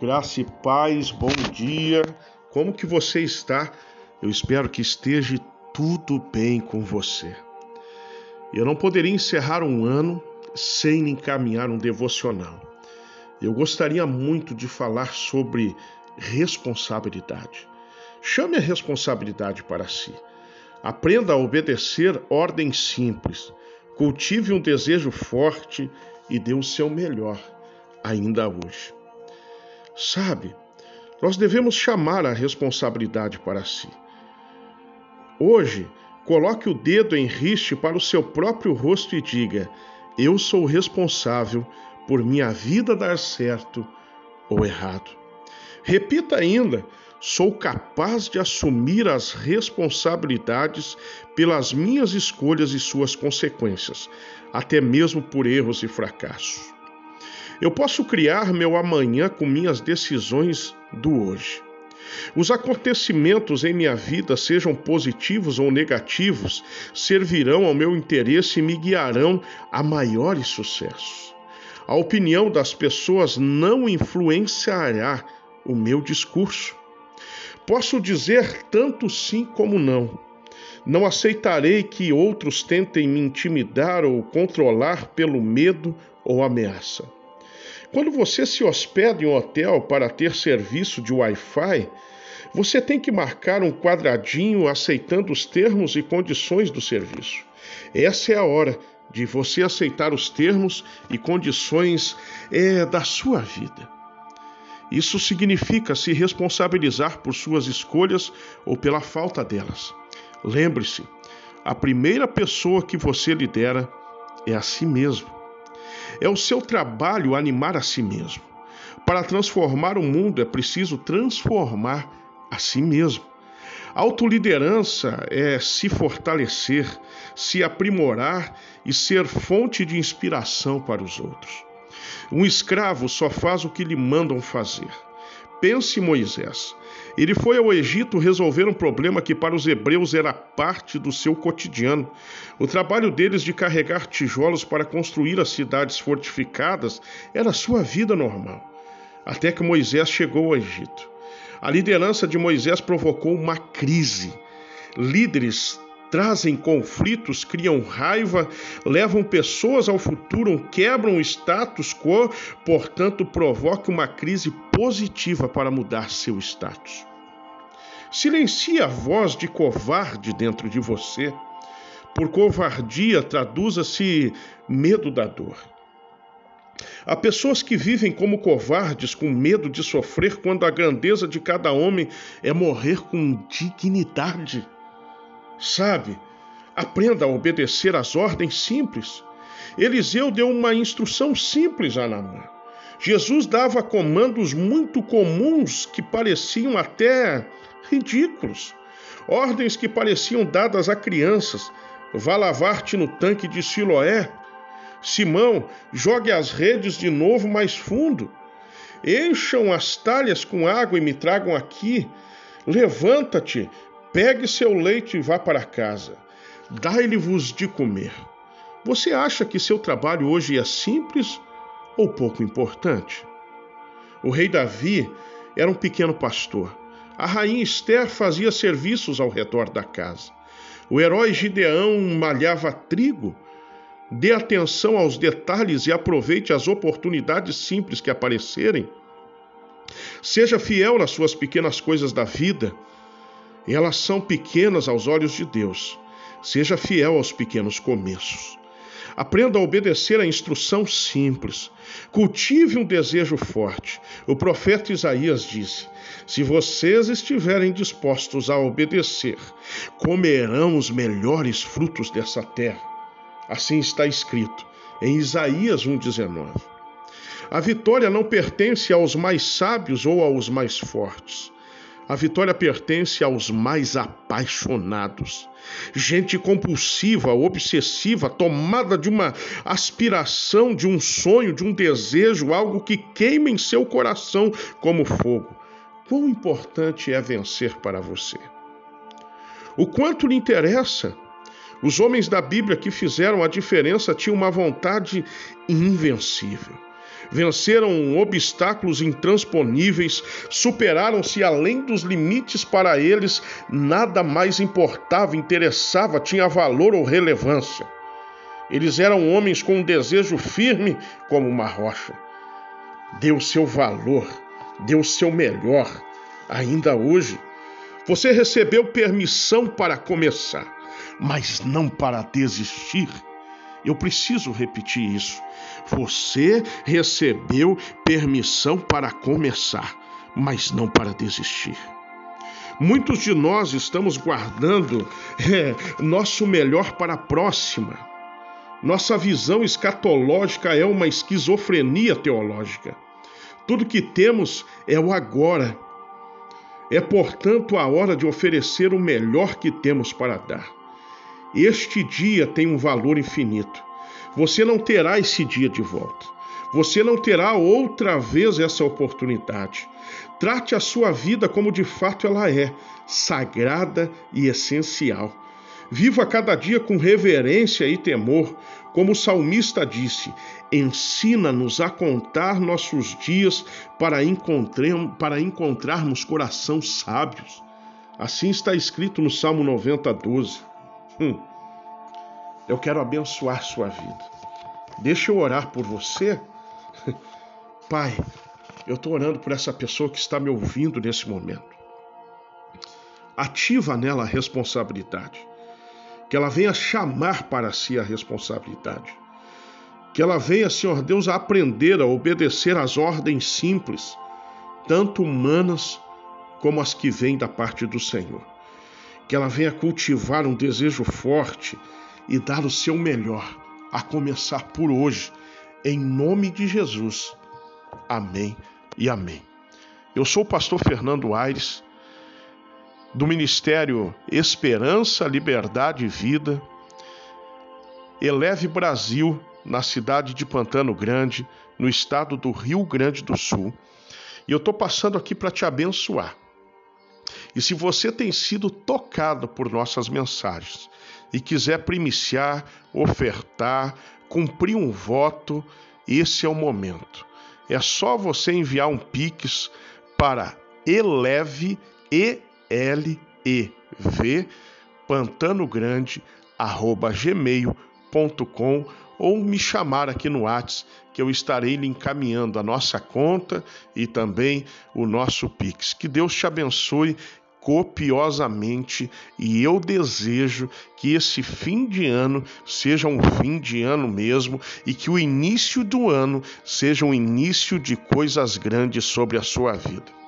Graça e paz, bom dia. Como que você está? Eu espero que esteja tudo bem com você. Eu não poderia encerrar um ano sem encaminhar um devocional. Eu gostaria muito de falar sobre responsabilidade. Chame a responsabilidade para si. Aprenda a obedecer ordens simples. Cultive um desejo forte e dê o seu melhor ainda hoje. Sabe, nós devemos chamar a responsabilidade para si. Hoje, coloque o dedo em riste para o seu próprio rosto e diga: Eu sou responsável por minha vida dar certo ou errado. Repita ainda: Sou capaz de assumir as responsabilidades pelas minhas escolhas e suas consequências, até mesmo por erros e fracassos. Eu posso criar meu amanhã com minhas decisões do hoje. Os acontecimentos em minha vida, sejam positivos ou negativos, servirão ao meu interesse e me guiarão a maiores sucessos. A opinião das pessoas não influenciará o meu discurso. Posso dizer tanto sim como não. Não aceitarei que outros tentem me intimidar ou controlar pelo medo ou ameaça. Quando você se hospeda em um hotel para ter serviço de Wi-Fi, você tem que marcar um quadradinho aceitando os termos e condições do serviço. Essa é a hora de você aceitar os termos e condições é, da sua vida. Isso significa se responsabilizar por suas escolhas ou pela falta delas. Lembre-se, a primeira pessoa que você lidera é a si mesmo. É o seu trabalho animar a si mesmo. Para transformar o mundo é preciso transformar a si mesmo. Autoliderança é se fortalecer, se aprimorar e ser fonte de inspiração para os outros. Um escravo só faz o que lhe mandam fazer. Pense Moisés. Ele foi ao Egito resolver um problema que para os hebreus era parte do seu cotidiano. O trabalho deles de carregar tijolos para construir as cidades fortificadas era sua vida normal. Até que Moisés chegou ao Egito. A liderança de Moisés provocou uma crise. Líderes trazem conflitos, criam raiva, levam pessoas ao futuro, quebram o status quo, portanto, provoca uma crise positiva para mudar seu status. Silencie a voz de covarde dentro de você. Por covardia, traduza-se medo da dor. Há pessoas que vivem como covardes, com medo de sofrer, quando a grandeza de cada homem é morrer com dignidade. Sabe, aprenda a obedecer às ordens simples. Eliseu deu uma instrução simples a Naamã. Jesus dava comandos muito comuns que pareciam até ridículos. Ordens que pareciam dadas a crianças. Vá lavar-te no tanque de Siloé. Simão, jogue as redes de novo mais fundo. Encham as talhas com água e me tragam aqui. Levanta-te, Pegue seu leite e vá para casa. Dai-lhe-vos de comer. Você acha que seu trabalho hoje é simples ou pouco importante? O rei Davi era um pequeno pastor. A rainha Esther fazia serviços ao redor da casa. O herói Gideão malhava trigo. Dê atenção aos detalhes e aproveite as oportunidades simples que aparecerem. Seja fiel nas suas pequenas coisas da vida elas são pequenas aos olhos de Deus. Seja fiel aos pequenos começos. Aprenda a obedecer a instrução simples. Cultive um desejo forte. O profeta Isaías disse: Se vocês estiverem dispostos a obedecer, comerão os melhores frutos dessa terra. Assim está escrito em Isaías 1,19. A vitória não pertence aos mais sábios ou aos mais fortes. A vitória pertence aos mais apaixonados. Gente compulsiva, obsessiva, tomada de uma aspiração, de um sonho, de um desejo, algo que queima em seu coração como fogo. Quão importante é vencer para você? O quanto lhe interessa? Os homens da Bíblia que fizeram a diferença tinham uma vontade invencível. Venceram obstáculos intransponíveis, superaram-se além dos limites para eles, nada mais importava, interessava, tinha valor ou relevância. Eles eram homens com um desejo firme como uma rocha. Deu seu valor, deu seu melhor, ainda hoje. Você recebeu permissão para começar, mas não para desistir. Eu preciso repetir isso. Você recebeu permissão para começar, mas não para desistir. Muitos de nós estamos guardando é, nosso melhor para a próxima. Nossa visão escatológica é uma esquizofrenia teológica. Tudo que temos é o agora. É, portanto, a hora de oferecer o melhor que temos para dar. Este dia tem um valor infinito. Você não terá esse dia de volta. Você não terá outra vez essa oportunidade. Trate a sua vida como de fato ela é, sagrada e essencial. Viva cada dia com reverência e temor, como o salmista disse: ensina-nos a contar nossos dias para, para encontrarmos corações sábios. Assim está escrito no Salmo 90, 12. Hum. Eu quero abençoar sua vida. Deixa eu orar por você. Pai, eu estou orando por essa pessoa que está me ouvindo nesse momento. Ativa nela a responsabilidade que ela venha chamar para si a responsabilidade. Que ela venha, Senhor Deus, a aprender a obedecer às ordens simples, tanto humanas como as que vêm da parte do Senhor. Que ela venha cultivar um desejo forte e dar o seu melhor, a começar por hoje, em nome de Jesus. Amém e amém. Eu sou o pastor Fernando Aires do Ministério Esperança, Liberdade e Vida, Eleve Brasil, na cidade de Pantano Grande, no estado do Rio Grande do Sul. E eu estou passando aqui para te abençoar. E se você tem sido tocado por nossas mensagens e quiser primiciar, ofertar, cumprir um voto, esse é o momento. É só você enviar um Pix para eleve e lev pantanogrande@gmail.com ou me chamar aqui no WhatsApp que eu estarei lhe encaminhando a nossa conta e também o nosso Pix. Que Deus te abençoe copiosamente e eu desejo que esse fim de ano seja um fim de ano mesmo e que o início do ano seja um início de coisas grandes sobre a sua vida.